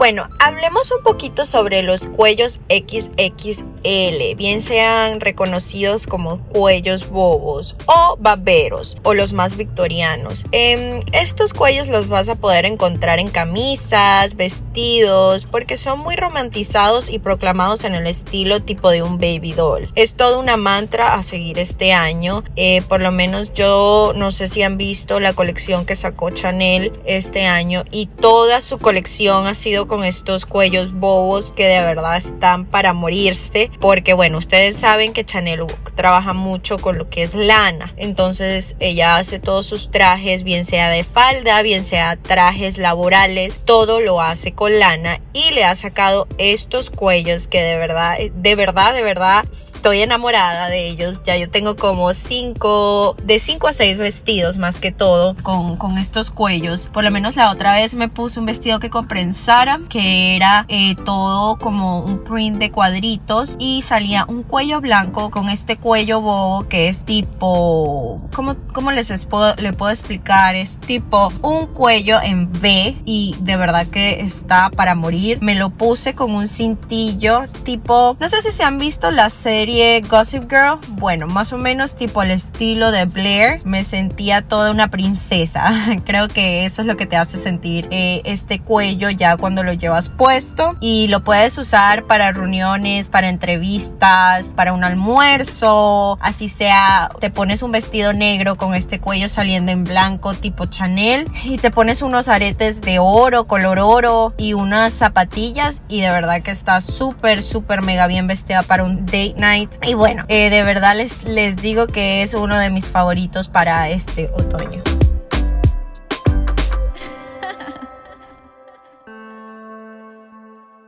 Bueno, hablemos un poquito sobre los cuellos XXL, bien sean reconocidos como cuellos bobos o baberos o los más victorianos. Em, estos cuellos los vas a poder encontrar en camisas, vestidos, porque son muy romantizados y proclamados en el estilo tipo de un baby doll. Es toda una mantra a seguir este año. Eh, por lo menos yo no sé si han visto la colección que sacó Chanel este año y toda su colección ha sido con estos cuellos bobos que de verdad están para morirse porque bueno ustedes saben que Chanel trabaja mucho con lo que es lana. Entonces ella hace todos sus trajes bien sea de falda bien sea trajes laborales todo lo hace con lana y le ha sacado estos cuellos que de verdad de verdad de verdad estoy enamorada de ellos. Ya yo tengo como cinco de cinco a seis vestidos más que todo con, con estos cuellos. Por lo menos la otra vez me puse un vestido que compré en Sara que era eh, todo como un print de cuadritos y salía un cuello blanco con este cuello bobo que es tipo, ¿cómo, cómo les puedo, le puedo explicar? Es tipo un cuello en V y de verdad que está para morir. Me lo puse con un cintillo tipo, no sé si se han visto la serie Gossip Girl, bueno, más o menos tipo el estilo de Blair. Me sentía toda una princesa. Creo que eso es lo que te hace sentir eh, este cuello ya cuando lo llevas puesto y lo puedes usar para reuniones, para entrevistas, para un almuerzo, así sea, te pones un vestido negro con este cuello saliendo en blanco tipo Chanel y te pones unos aretes de oro, color oro y unas zapatillas y de verdad que está súper, súper mega bien vestida para un date night y bueno, eh, de verdad les, les digo que es uno de mis favoritos para este otoño.